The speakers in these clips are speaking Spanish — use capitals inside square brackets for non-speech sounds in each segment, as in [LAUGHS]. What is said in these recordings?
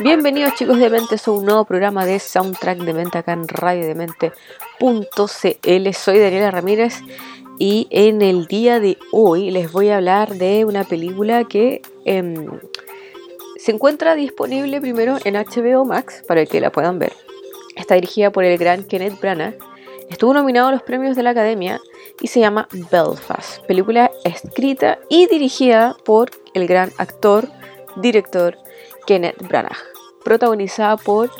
Bienvenidos chicos de Mentes a un nuevo programa de Soundtrack de Mente acá en radiodemente.cl. Soy Daniela Ramírez y en el día de hoy les voy a hablar de una película que em, se encuentra disponible primero en HBO Max para que la puedan ver. Está dirigida por el gran Kenneth Branagh. Estuvo nominado a los premios de la Academia y se llama Belfast. Película escrita y dirigida por el gran actor, director Kenneth Branagh. Protagonizada por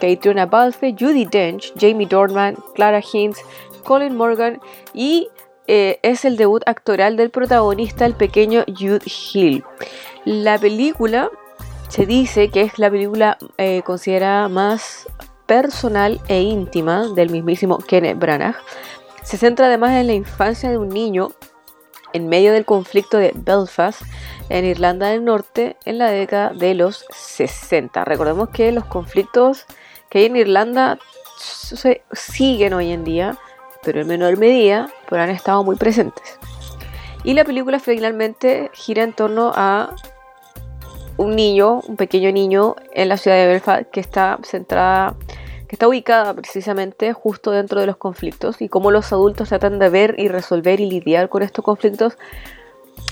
Caitriona Balfe, Judy Dench, Jamie Dornan, Clara Hinds, Colin Morgan y eh, es el debut actoral del protagonista, el pequeño Jude Hill. La película se dice que es la película eh, considerada más personal e íntima del mismísimo Kenneth Branagh. Se centra además en la infancia de un niño en medio del conflicto de Belfast en Irlanda del Norte en la década de los 60. Recordemos que los conflictos que hay en Irlanda se siguen hoy en día, pero en menor medida, pero han estado muy presentes. Y la película finalmente gira en torno a un niño, un pequeño niño en la ciudad de Belfast que está centrada, está ubicada precisamente justo dentro de los conflictos y cómo los adultos tratan de ver y resolver y lidiar con estos conflictos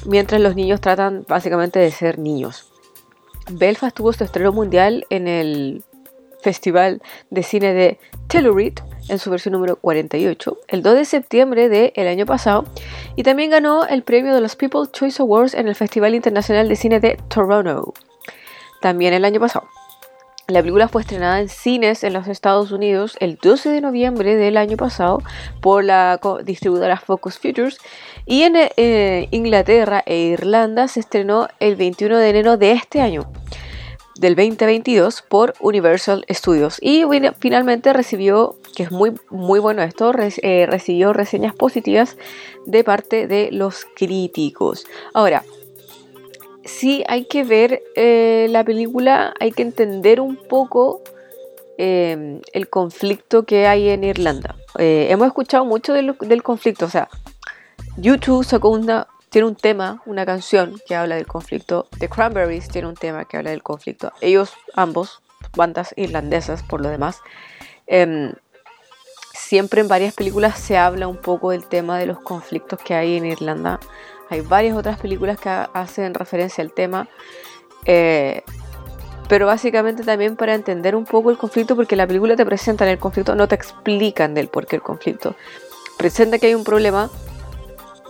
mientras los niños tratan básicamente de ser niños. Belfast tuvo su estreno mundial en el Festival de Cine de Telluride en su versión número 48, el 2 de septiembre del año pasado, y también ganó el premio de los People's Choice Awards en el Festival Internacional de Cine de Toronto, también el año pasado. La película fue estrenada en cines en los Estados Unidos el 12 de noviembre del año pasado por la distribuidora Focus Features y en eh, Inglaterra e Irlanda se estrenó el 21 de enero de este año del 2022 por Universal Studios y finalmente recibió, que es muy, muy bueno esto, eh, recibió reseñas positivas de parte de los críticos. Ahora, sí hay que ver eh, la película, hay que entender un poco eh, el conflicto que hay en Irlanda. Eh, hemos escuchado mucho del, del, conflicto, o sea, YouTube sacó una, tiene un tema, una canción que habla del conflicto, The Cranberries tiene un tema que habla del conflicto, ellos ambos, bandas irlandesas por lo demás, em, siempre en varias películas se habla un poco del tema de los conflictos que hay en Irlanda. Hay varias otras películas que hacen referencia al tema. Eh, pero básicamente también para entender un poco el conflicto, porque la película te presentan el conflicto, no te explican del por qué el conflicto. Presenta que hay un problema,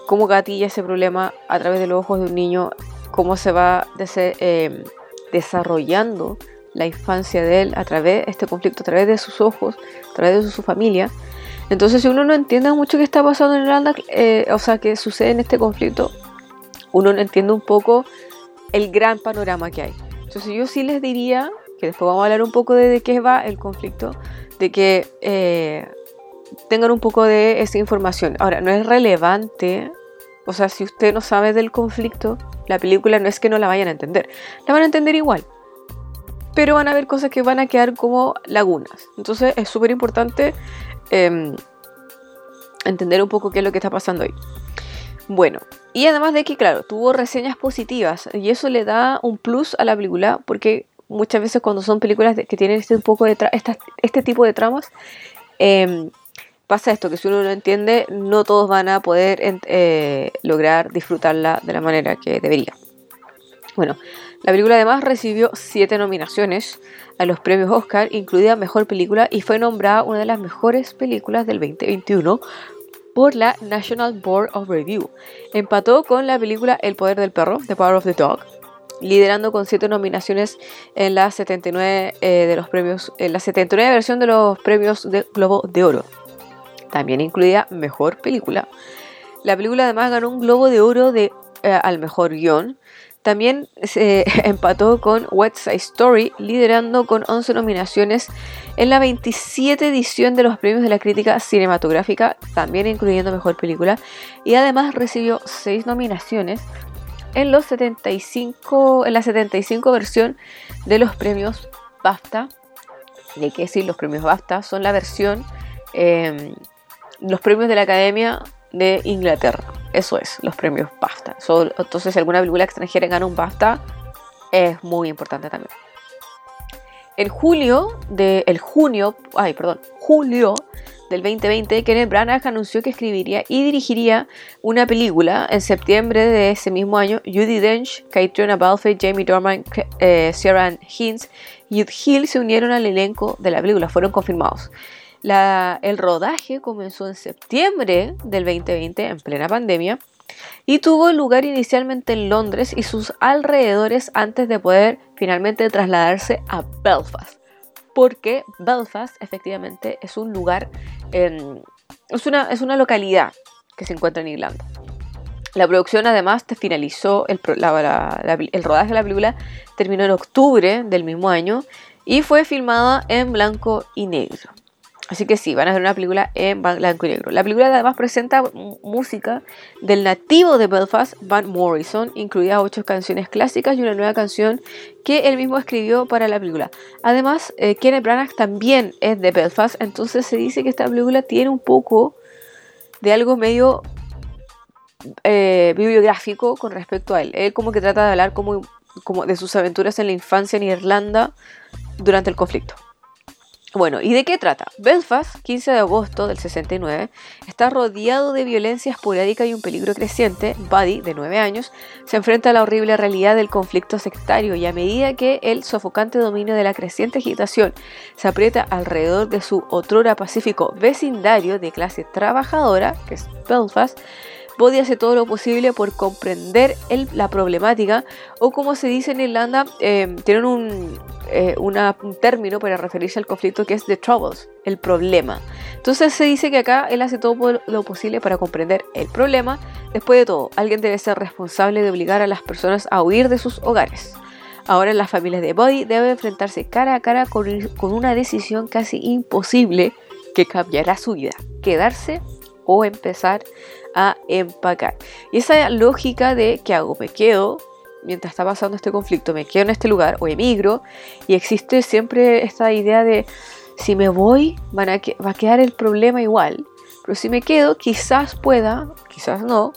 cómo gatilla ese problema a través de los ojos de un niño, cómo se va eh, desarrollando la infancia de él a través de este conflicto, a través de sus ojos, a través de su, su familia. Entonces, si uno no entiende mucho qué está pasando en Irlanda, eh, o sea, qué sucede en este conflicto, uno no entiende un poco el gran panorama que hay. Entonces, yo sí les diría, que después vamos a hablar un poco de, de qué va el conflicto, de que eh, tengan un poco de esa información. Ahora, no es relevante, o sea, si usted no sabe del conflicto, la película no es que no la vayan a entender, la van a entender igual pero van a haber cosas que van a quedar como lagunas. Entonces es súper importante eh, entender un poco qué es lo que está pasando ahí. Bueno, y además de que, claro, tuvo reseñas positivas y eso le da un plus a la película porque muchas veces cuando son películas que tienen este, un poco de este tipo de tramas, eh, pasa esto, que si uno no entiende, no todos van a poder eh, lograr disfrutarla de la manera que debería. Bueno, la película además recibió siete nominaciones a los premios Oscar, incluida Mejor Película, y fue nombrada una de las mejores películas del 2021 por la National Board of Review. Empató con la película El Poder del Perro, The Power of the Dog, liderando con siete nominaciones en la 79 eh, de los premios, en la 79 versión de los premios de Globo de Oro. También incluida Mejor Película. La película además ganó un Globo de Oro de, eh, al mejor guion También se [LAUGHS] empató con West Side Story, liderando con 11 nominaciones en la 27 edición de los premios de la crítica cinematográfica, también incluyendo Mejor Película, y además recibió 6 nominaciones en, los 75, en la 75 versión de los premios BAFTA. Y hay que decir, los premios BAFTA son la versión, eh, los premios de la Academia de Inglaterra. Eso es, los premios BAFTA. entonces, si alguna película extranjera gana un BAFTA, es muy importante también. En julio de el junio, ay, perdón, julio del 2020, Kenneth Branagh anunció que escribiría y dirigiría una película en septiembre de ese mismo año. Judy Dench, Caitriona Balfe, Jamie Dorman, eh, Hinds y Hill se unieron al elenco de la película, fueron confirmados el rodaje comenzó en septiembre del 2020, en plena pandemia, y tuvo lugar inicialmente en Londres y sus alrededores antes de poder finalmente trasladarse a Belfast. Porque Belfast efectivamente es un lugar, es, una, es una localidad que se encuentra en Irlanda. La producción además finalizó, el, el rodaje de la película terminó en octubre del mismo año y fue filmada en blanco y negro. Así que sí, van a ver una película en blanco y negro. La película además presenta música del nativo de Belfast, Van Morrison, incluida ocho canciones clásicas y una nueva canción que él mismo escribió para la película. Además, eh, Kenneth Branagh también es de Belfast, entonces se dice que esta película tiene un poco de algo medio eh, bibliográfico con respecto a él. Él como que trata de hablar como, como de sus aventuras en la infancia en Irlanda durante el conflicto. Bueno, ¿y de qué trata? Belfast, 15 de agosto del 69, está rodeado de violencia esporádica y un peligro creciente. Buddy, de 9 años, se enfrenta a la horrible realidad del conflicto sectario y a medida que el sofocante dominio de la creciente agitación se aprieta alrededor de su otrora pacífico vecindario de clase trabajadora, que es Belfast, Buddy hace todo lo posible por comprender la problemática o como se dice en Irlanda, eh, tienen un, eh, un término para referirse al conflicto que es the troubles, el problema. Entonces se dice que acá él hace todo lo posible para comprender el problema. Después de todo, alguien debe ser responsable de obligar a las personas a huir de sus hogares. Ahora las familias de Buddy deben enfrentarse cara a cara con, con una decisión casi imposible que cambiará su vida, quedarse o empezar a empacar. Y esa lógica de ¿qué hago? ¿Me quedo? Mientras está pasando este conflicto, me quedo en este lugar o emigro. Y existe siempre esta idea de si me voy, van a va a quedar el problema igual. Pero si me quedo, quizás pueda, quizás no,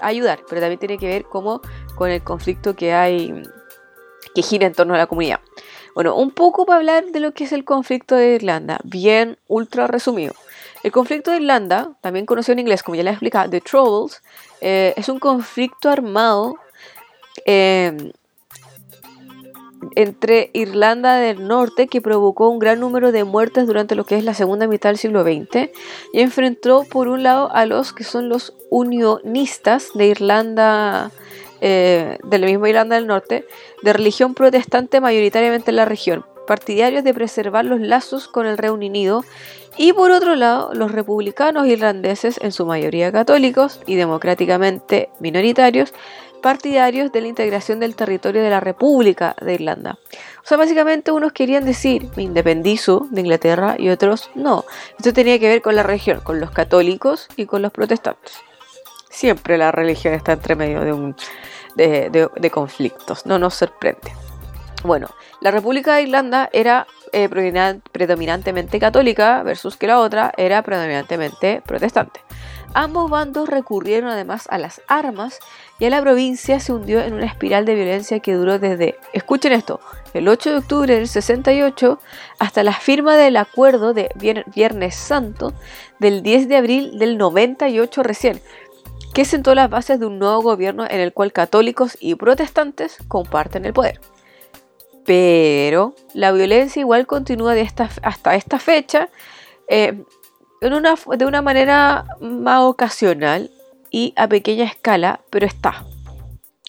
ayudar. Pero también tiene que ver como con el conflicto que hay, que gira en torno a la comunidad. Bueno, un poco para hablar de lo que es el conflicto de Irlanda, bien ultra resumido. El conflicto de Irlanda, también conocido en inglés como ya les explicado, The Troubles, eh, es un conflicto armado em, entre Irlanda del Norte que provocó un gran número de muertes durante lo que es la segunda mitad del siglo XX y enfrentó por un lado a los que son los unionistas de Irlanda, eh, de la misma Irlanda del Norte, de religión protestante mayoritariamente en la región, partidarios de preservar los lazos con el Reino Unido y por otro lado, los republicanos irlandeses, en su mayoría católicos y democráticamente minoritarios, partidarios de la integración del territorio de la República de Irlanda. O sea, básicamente unos querían decir, me independizo de Inglaterra y otros no. Esto tenía que ver con la región, con los católicos y con los protestantes. Siempre la religión está entre medio de, un, de conflictos, no nos sorprende. Bueno, la República de Irlanda era eh, predominantemente católica versus que la otra era predominantemente protestante. Ambos bandos recurrieron además a las armas y a la provincia se hundió en una espiral de violencia que duró desde, escuchen esto, el 8 de octubre del 68 hasta la firma del acuerdo de Viernes Santo del 10 de abril del 98 recién, que sentó las bases de un nuevo gobierno en el cual católicos y protestantes comparten el poder. Pero la violencia igual continúa de esta, hasta esta fecha eh, en una, de una manera más ocasional y a pequeña escala, pero está.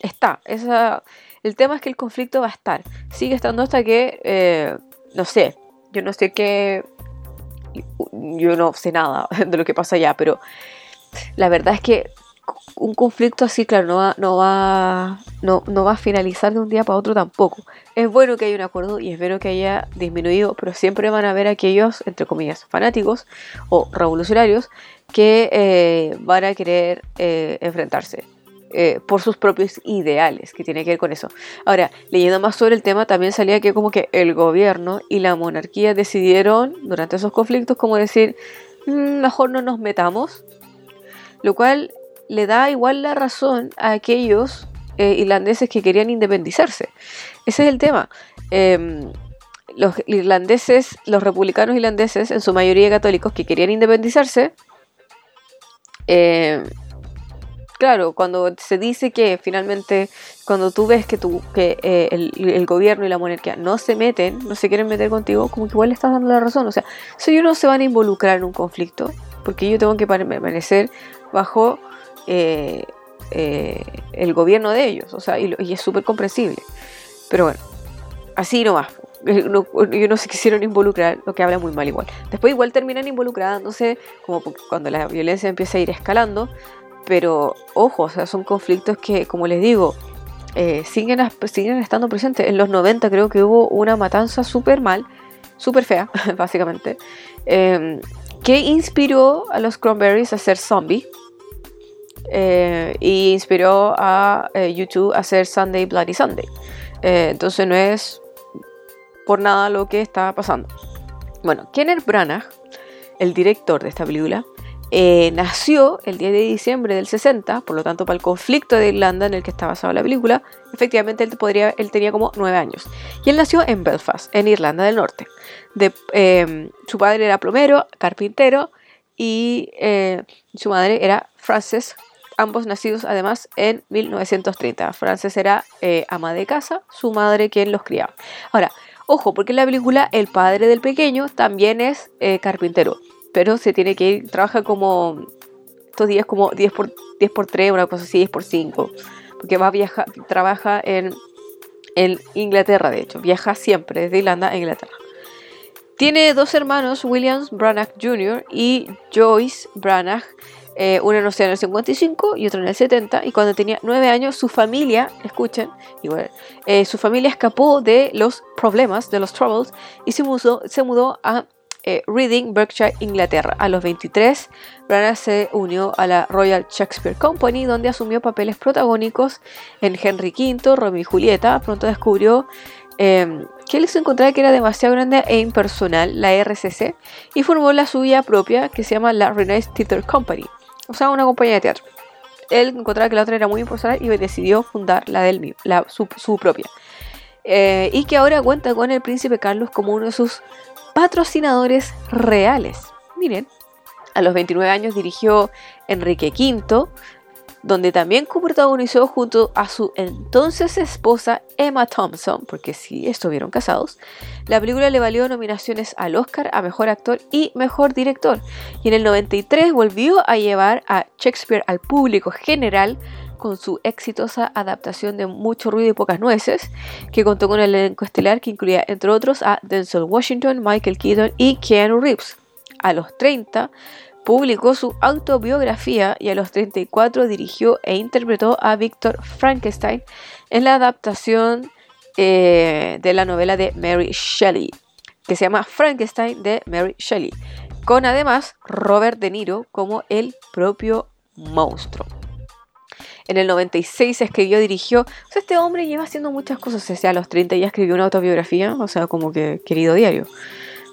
Está. El tema es que el conflicto va a estar. Sigue estando hasta que, eh, no sé, yo no sé qué, yo no sé nada [LAUGHS] de lo que pasa allá, pero la verdad es que un conflicto así, claro, no va, no va, no, no va a finalizar de un día para otro tampoco. Es bueno que haya un acuerdo y es bueno que haya disminuido, pero siempre van a haber aquellos, entre comillas, fanáticos o revolucionarios que eh, van a querer eh, enfrentarse. eh, por sus propios ideales, que tiene que ver con eso. Ahora, leyendo más sobre el tema, también salía que como que el gobierno y la monarquía decidieron durante esos conflictos como decir, "Mm, mejor no nos metamos, lo cual le da igual la razón a aquellos eh, irlandeses que querían independizarse. Ese es el tema. Em, los irlandeses, los republicanos irlandeses, en su mayoría católicos, que querían independizarse, eh, claro, cuando se dice que finalmente, cuando tú ves que, tú, que eh, el, gobierno y la monarquía no se meten, no se quieren meter contigo, como que igual le estás dando la razón. O sea, si ellos no se van a involucrar en un conflicto, porque yo tengo que permanecer bajo eh, eh, el gobierno de ellos, o sea, y, es súper comprensible. Pero bueno, así nomás. Eh, No, no se quisieron involucrar, lo que habla muy mal igual. Después igual terminan involucrándose, como cuando la violencia empieza a ir escalando, pero ojo, o sea, son conflictos que, como les digo, siguen, siguen estando presentes. En los 90 creo que hubo una matanza súper mal, súper fea, [LAUGHS] básicamente, eh, que inspiró a los Cranberries a ser zombie. Eh, y inspiró a eh, YouTube a hacer Sunday Bloody Sunday. Eh, entonces no es por nada lo que está pasando. Bueno, Kenneth Branagh, el director de esta película, eh, nació el 10 de diciembre del 60, por lo tanto para el conflicto de Irlanda en el que está basada la película, efectivamente él, podría, tenía como 9 años. Y él nació en Belfast, en Irlanda del Norte. Eh, su padre era plomero, carpintero y su madre era Frances, ambos nacidos además en 1930. Frances era eh, ama de casa, su madre quien los criaba. Ahora, ojo, porque en la película el padre del pequeño también es eh, carpintero, pero se tiene que ir, trabaja como estos días como 10 por, 10 por 3, una cosa así, 10 por 5, porque va a viajar, trabaja en, en Inglaterra, de hecho, viaja siempre desde Irlanda a Inglaterra. Tiene dos hermanos, Williams Branagh Jr. y Joyce Branagh. Eh, uno nació en el 55 y otro en el 70. Y cuando tenía 9 años, su familia, escuchen, igual, eh, su familia escapó de los problemas, de los troubles, y se mudó, se mudó a eh, Reading, Berkshire, Inglaterra. A los 23, Branagh se unió a la Royal Shakespeare Company, donde asumió papeles protagónicos en Henry V, Romeo y Julieta. Pronto descubrió eh, que él se encontraba que era demasiado grande e impersonal, la RCC, y formó la suya propia que se llama la Renaissance Theatre Company, o sea, una compañía de teatro. Él encontraba que la otra era muy impersonal y decidió fundar la del mismo, la, su, propia. Eh, y que ahora cuenta con el príncipe Carlos como uno de sus patrocinadores reales. Miren, a los 29 años dirigió Enrique V, donde también coprotagonizó junto a su entonces esposa Emma Thompson, porque sí estuvieron casados. La película le valió nominaciones al Oscar a Mejor Actor y Mejor Director. Y en el 93 volvió a llevar a Shakespeare al público general con su exitosa adaptación de Mucho ruido y pocas nueces, que contó con el elenco estelar que incluía entre otros a Denzel Washington, Michael Keaton y Keanu Reeves. A los 30 publicó su autobiografía y a los 34 dirigió e interpretó a Victor Frankenstein en la adaptación eh, de la novela de Mary Shelley, que se llama Frankenstein de Mary Shelley, con además Robert De Niro como el propio monstruo. En el 96 escribió, dirigió. Este hombre lleva haciendo muchas cosas. O a los 30 ya escribió una autobiografía. O sea, como que querido diario.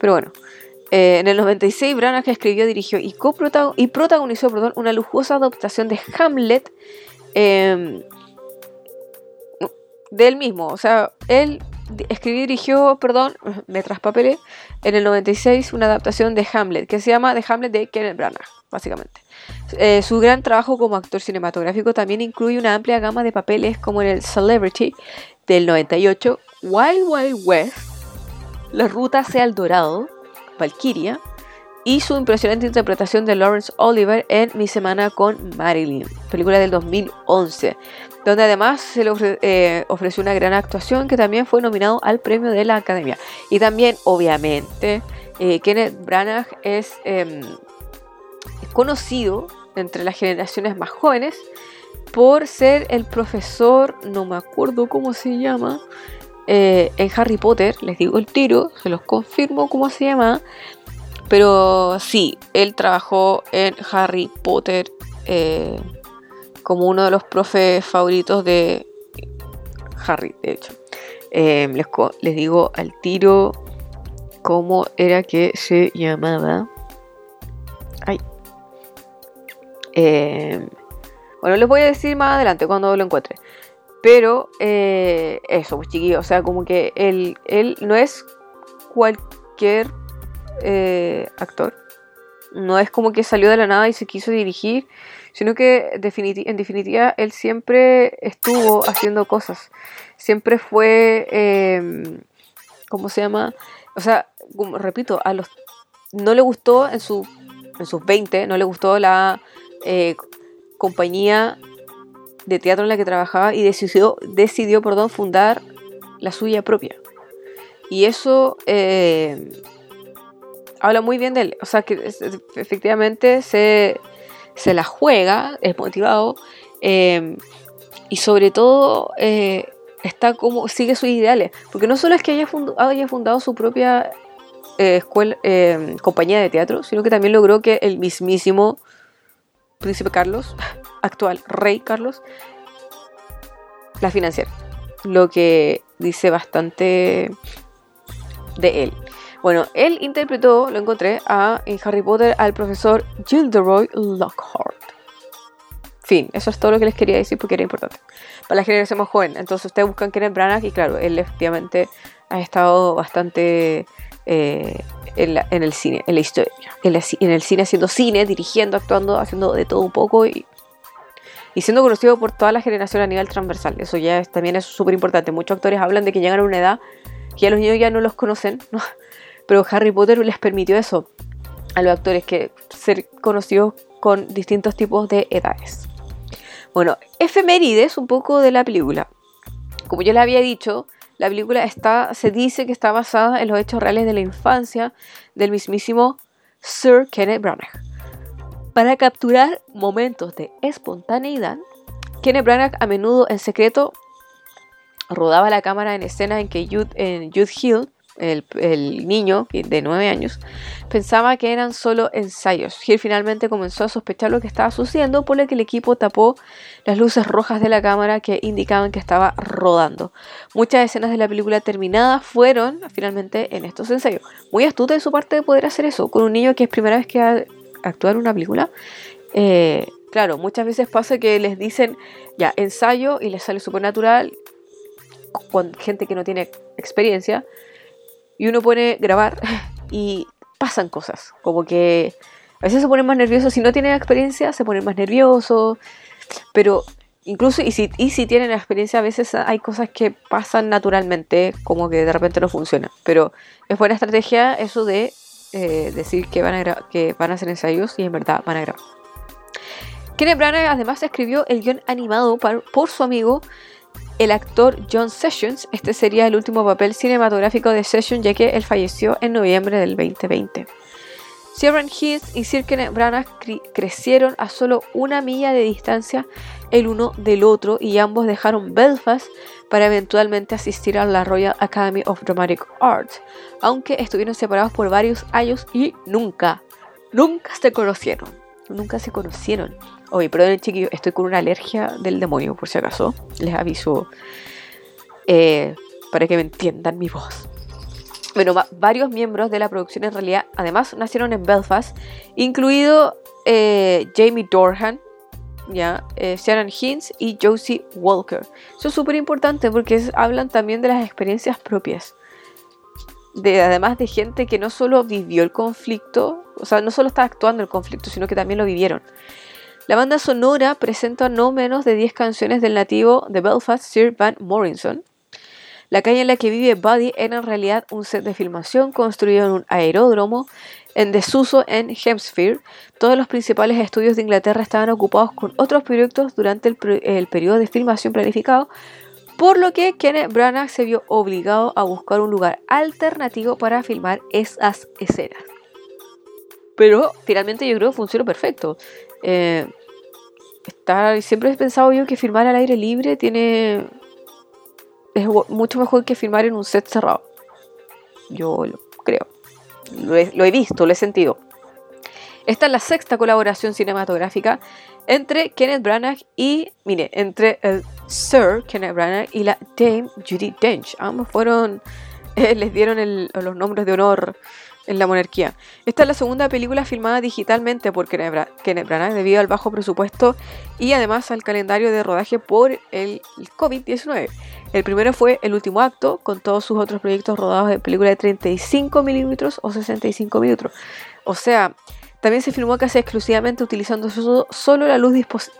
Pero bueno. Eh, en el 96, Branagh escribió, dirigió y, protagonizó una lujosa adaptación de Hamlet eh, de mismo. O sea, él escribió y dirigió, perdón, [LAUGHS] me traspapelé, en el 96 una adaptación de Hamlet que se llama The Hamlet de Kenneth Branagh, básicamente. Eh, su gran trabajo como actor cinematográfico también incluye una amplia gama de papeles como en el Celebrity del 98, Wild Wild West, La Ruta hacia el Dorado, Valkyria y su impresionante interpretación de Lawrence Oliver en Mi Semana con Marilyn, película del 2011, donde además se le eh, ofreció una gran actuación que también fue nominado al premio de la Academia. Y también, obviamente, eh, Kenneth Branagh es, es conocido entre las generaciones más jóvenes por ser el profesor, no me acuerdo cómo se llama, eh, en Harry Potter, les digo el tiro, se los confirmo cómo se llama, pero sí, él trabajó en Harry Potter eh, como uno de los profes favoritos de Harry, de hecho. Eh, les, les digo al tiro cómo era que se llamaba. Ay. Bueno, les voy a decir más adelante cuando lo encuentre. Pero eh, eso, pues chiquillos, o sea, como que él, él no es cualquier eh, actor. No es como que salió de la nada y se quiso dirigir, sino que en definitiva él siempre estuvo haciendo cosas. Siempre fue, em, ¿cómo se llama? O sea, repito, a los no le gustó en, su, en sus 20, no le gustó la eh, compañía de teatro en la que trabajaba y decidió, decidió fundar la suya propia. Y eso eh, habla muy bien de él. O sea, que efectivamente se, se la juega, es motivado eh, y sobre todo eh, está como sigue sus ideales. Porque no solo es que haya, haya fundado su propia escuela, compañía de teatro, sino que también logró que el mismísimo príncipe Carlos, actual rey Carlos, la financiera. Lo que dice bastante de él. Bueno, él interpretó, lo encontré, a, en Harry Potter al profesor Gilderoy Lockhart. Fin, eso es todo lo que les quería decir porque era importante. Para la generación más joven. Entonces ustedes buscan Kenneth Branagh y claro, él efectivamente ha estado bastante eh, en, el cine, en la historia, en, el cine haciendo cine, dirigiendo, actuando, haciendo de todo un poco y, siendo conocido por toda la generación a nivel transversal. Eso ya también es súper importante. Muchos actores hablan de que llegan a una edad que ya los niños ya no los conocen, [LAUGHS] pero Harry Potter les permitió eso a los actores, que ser conocidos con distintos tipos de edades. Bueno, efemérides un poco de la película. Como yo les había dicho, la película está, se dice que está basada en los hechos reales de la infancia del mismísimo Sir Kenneth Branagh. Para capturar momentos de espontaneidad, Kenneth Branagh a menudo en secreto rodaba la cámara en escenas en que Jude, Hill el, niño de 9 años, pensaba que eran solo ensayos. Gil finalmente comenzó a sospechar lo que estaba sucediendo, por lo que el equipo tapó las luces rojas de la cámara que indicaban que estaba rodando. Muchas escenas de la película terminada fueron finalmente en estos ensayos. Muy astuta de su parte de poder hacer eso con un niño que es primera vez que actuar una película. Eh, claro, muchas veces pasa que les dicen ya ensayo y les sale súper natural con gente que no tiene experiencia y uno pone grabar [LAUGHS] y pasan cosas, como que a veces se ponen más nerviosos, si no tienen experiencia se ponen más nerviosos, pero incluso y si, y si tienen experiencia a veces hay cosas que pasan naturalmente, como que de repente no funcionan, pero es buena estrategia eso de eh, decir que van, a que van a hacer ensayos y en verdad van a grabar. Kenneth Branagh además escribió el guion animado por su amigo el actor John Sessions. Este sería el último papel cinematográfico de Sessions ya que él falleció en noviembre del 2020. Sharon Hines y Sir Kenneth Branagh crecieron a solo una milla de distancia el uno del otro y ambos dejaron Belfast para eventualmente asistir a la Royal Academy of Dramatic Arts, aunque estuvieron separados por varios años y nunca, nunca se conocieron. Nunca se conocieron. Oye, perdón, chiquillos, estoy con una alergia del demonio, por si acaso. Les aviso eh, para que me entiendan mi voz. Bueno, varios miembros de la producción en realidad, además, nacieron en Belfast, incluido eh, Jamie Dorhan, ¿ya? Eh, Sharon Hines y Josie Walker. Eso es súper importante porque hablan también de las experiencias propias. De, además de gente que no solo vivió el conflicto, o sea, no solo está actuando el conflicto, sino que también lo vivieron. La banda sonora presenta no menos de 10 canciones del nativo de Belfast, Sir Van Morrison. La calle en la que vive Buddy era en realidad un set de filmación construido en un aeródromo en desuso en Hempstead. Todos los principales estudios de Inglaterra estaban ocupados con otros proyectos durante el, el periodo de filmación planificado, por lo que Kenneth Branagh se vio obligado a buscar un lugar alternativo para filmar esas escenas. Pero finalmente yo creo que funcionó perfecto. Eh, está, siempre he pensado yo que filmar al aire libre tiene es mucho mejor que filmar en un set cerrado. Yo lo creo. Lo he, lo he visto, lo he sentido. Esta es la sexta colaboración cinematográfica entre Kenneth Branagh y, mire, entre el Sir Kenneth Branagh y la Dame Judy Dench. Ambos fueron, [LAUGHS] les dieron los nombres de honor en la monarquía. Esta es la segunda película filmada digitalmente por Kenneth, Branagh debido al bajo presupuesto y además al calendario de rodaje por el, el COVID-19. El primero fue El último acto, con todos sus otros proyectos rodados en película de 35 milímetros o 65 milímetros. O sea, también se filmó casi exclusivamente utilizando solo la luz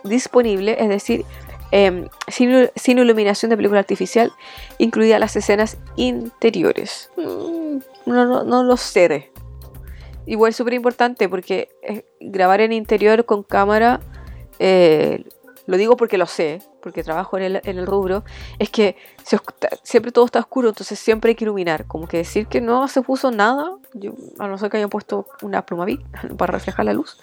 disponible, es decir, em, sin, iluminación de película artificial, incluidas las escenas interiores. Mm, no, no, lo sé. Igual súper importante porque eh, grabar en interior con cámara, eh, lo digo porque lo sé, porque trabajo en el, rubro, es que siempre todo está oscuro, entonces siempre hay que iluminar. Como que decir que no se puso nada, a no ser que hayan puesto una pluma [LAUGHS] para reflejar la luz,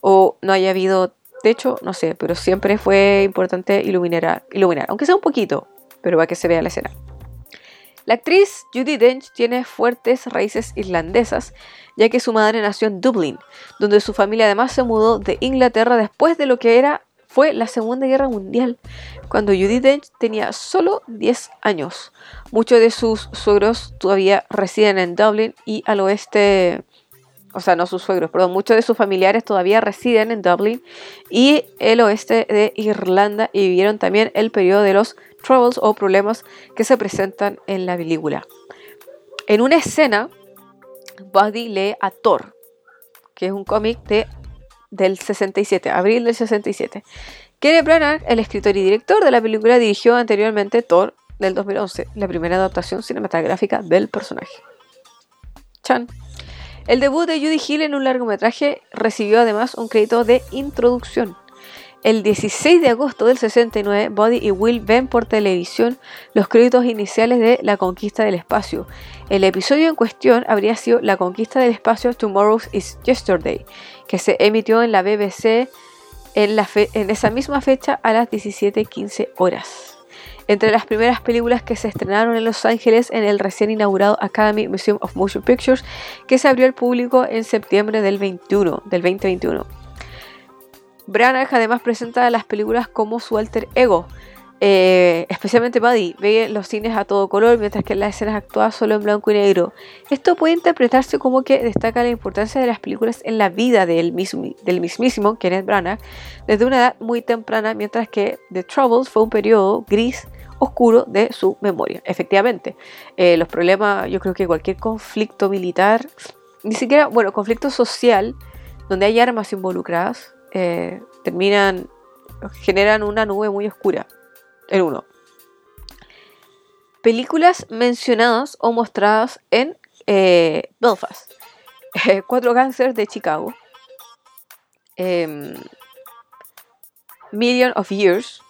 o no haya habido techo, no sé, pero siempre fue importante iluminar, iluminar, aunque sea un poquito, pero para que se vea la escena. La actriz Judy Dench tiene fuertes raíces irlandesas, ya que su madre nació en Dublín, donde su familia además se mudó de Inglaterra después de lo que era fue la Segunda Guerra Mundial, cuando Judy Dench tenía solo 10 años. Muchos de sus suegros todavía residen en Dublin y al oeste, o sea, no sus suegros, perdón, muchos de sus familiares todavía residen en Dublin y el oeste de Irlanda y vivieron también el periodo de los troubles o problemas que se presentan en la película. En una escena, Buddy lee a Thor, que es un cómic de del 67, abril del 67. Kenneth Branagh, el escritor y director de la película, dirigió anteriormente Thor del 2011, la primera adaptación cinematográfica del personaje. Chan. El debut de Judy Hill en un largometraje recibió además un crédito de introducción. El 16 de agosto del 69, Buddy y Will ven por televisión los créditos iniciales de La Conquista del Espacio. El episodio en cuestión habría sido La Conquista del Espacio Tomorrow is Yesterday, que se emitió en la BBC en, en esa misma fecha a las 17.15 horas. Entre las primeras películas que se estrenaron en Los Ángeles en el recién inaugurado Academy Museum of Motion Pictures, que se abrió al público en septiembre del, 21, del 2021. Branagh además presenta las películas como su alter ego, eh, especialmente Buddy, ve los cines a todo color, mientras que las escenas actuadas solo en blanco y negro. Esto puede interpretarse como que destaca la importancia de las películas en la vida del, mismo, del mismísimo Kenneth Branagh desde una edad muy temprana, mientras que The Troubles fue un periodo gris oscuro de su memoria. Efectivamente, eh, los problemas, yo creo que cualquier conflicto militar, ni siquiera, bueno, conflicto social, donde hay armas involucradas, eh, terminan, generan una nube muy oscura. El uno. Películas mencionadas o mostradas en eh, Belfast. Cuatro cánceres de Chicago. Em, Million of Years.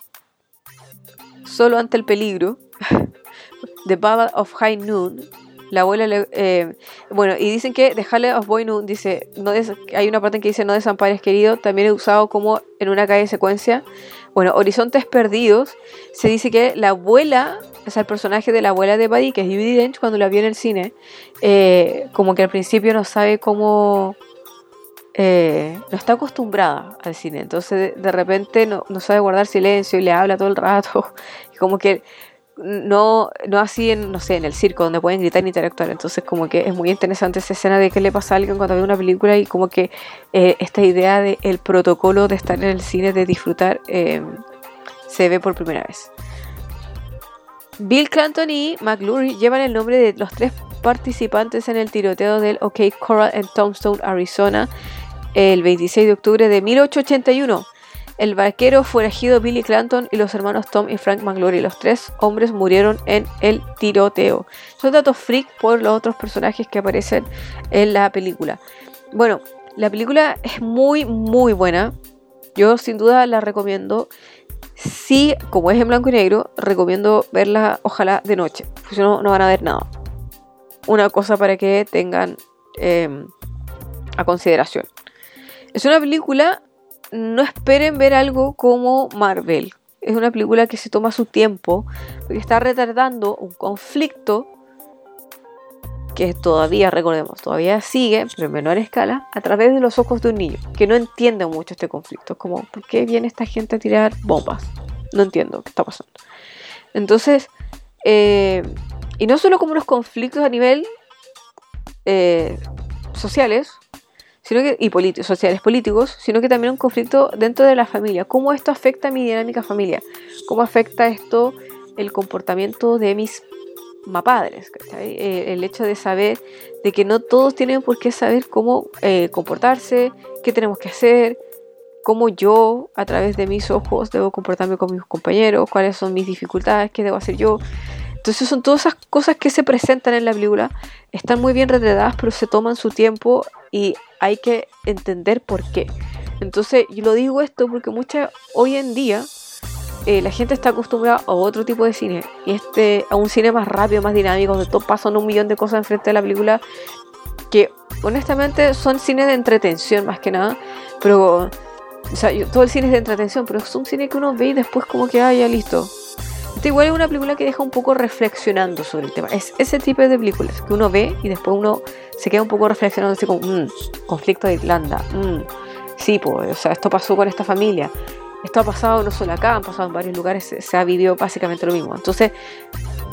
Solo ante el peligro. [LAUGHS] The Battle of High Noon la abuela le, eh, bueno, y dicen que dejarle of Boy dice, no hay una parte en que dice no desampares querido, también es usado como en una calle de secuencia. Bueno, Horizontes Perdidos, se dice que la abuela, o sea, el personaje de la abuela de Buddy, que es Judy Dench, cuando la vio en el cine, eh, como que al principio no sabe cómo... Eh, no está acostumbrada al cine, entonces de, repente no, no, sabe guardar silencio y le habla todo el rato, [LAUGHS] como que no, no así en, no sé, en el circo donde pueden gritar y interactuar. Entonces como que es muy interesante esa escena de qué le pasa a alguien cuando ve una película y como que eh, esta idea del el protocolo de estar en el cine, de disfrutar, eh, se ve por primera vez. Bill Clanton y McLurie llevan el nombre de los tres participantes en el tiroteo del OK Coral en Tombstone, Arizona, el 26 de octubre de 1881 el vaquero forajido Billy Clanton y los hermanos Tom y Frank McLaury. Los tres hombres murieron en el tiroteo. Son datos freak por los otros personajes que aparecen en la película. Bueno, la película es muy, muy buena. Yo sin duda la recomiendo. Sí, como es en blanco y negro, recomiendo verla ojalá de noche. Porque si no, no van a ver nada. Una cosa para que tengan em, a consideración. Es una película no esperen ver algo como Marvel. Es una película que se toma su tiempo, porque está retardando un conflicto que todavía, recordemos, todavía sigue, pero en menor escala, a través de los ojos de un niño, que no entiende mucho este conflicto. Como, ¿por qué viene esta gente a tirar bombas? No entiendo qué está pasando. Entonces, eh, y no solo como los conflictos a nivel eh, sociales, sino que, y sociales políticos, sino que también un conflicto dentro de la familia. ¿Cómo esto afecta mi dinámica familiar? ¿Cómo afecta esto el comportamiento de mis padres? Eh, el hecho de saber de que no todos tienen por qué saber cómo eh, comportarse, qué tenemos que hacer, cómo yo, a través de mis ojos, debo comportarme con mis compañeros, cuáles son mis dificultades, qué debo hacer yo. Entonces son todas esas cosas que se presentan en la película, están muy bien retratadas, pero se toman su tiempo y hay que entender por qué. Entonces, yo lo digo esto porque mucha, hoy en día eh, la gente está acostumbrada a otro tipo de cine. Y este, a un cine más rápido, más dinámico, donde todo pasan un millón de cosas enfrente de la película. Que honestamente son cine de entretención más que nada. Pero, o sea, todo el cine es de entretención, pero es un cine que uno ve y después como que, ah, ya listo. Este igual es una película que deja un poco reflexionando sobre el tema. Es ese tipo de películas que uno ve y después uno se queda un poco reflexionando así como, mmm, conflicto de Irlanda, mmm, sí, pues, o sea, esto pasó con esta familia, esto ha pasado no solo acá, han pasado en varios lugares, se, ha vivido básicamente lo mismo. Entonces,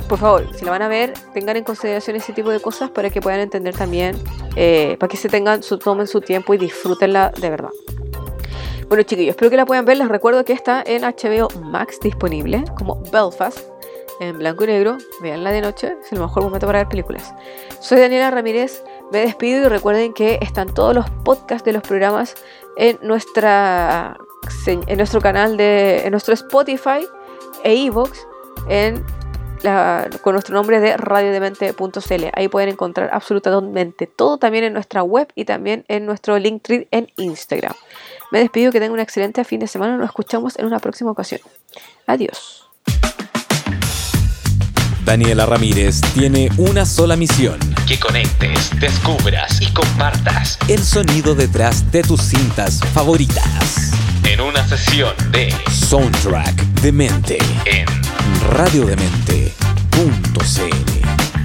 por favor, si la van a ver, tengan en consideración ese tipo de cosas para que puedan entender también, eh, para que se tengan, su, tomen su tiempo y disfrútenla de verdad. Bueno chiquillos, espero que la puedan ver. Les recuerdo que está en HBO Max disponible como Belfast en blanco y negro. Veanla de noche, es el mejor momento para ver películas. Soy Daniela Ramírez, me despido y recuerden que están todos los podcasts de los programas en, nuestra, en nuestro canal de en nuestro Spotify e iVoox con nuestro nombre de radiodemente.cl. Ahí pueden encontrar absolutamente todo también en nuestra web y también en nuestro Linktree en Instagram. Me despido, que tengan un excelente fin de semana. Nos escuchamos en una próxima ocasión. Adiós. Daniela Ramírez tiene una sola misión. Que conectes, descubras y compartas el sonido detrás de tus cintas favoritas. En una sesión de Soundtrack de Mente en radiodemente.cl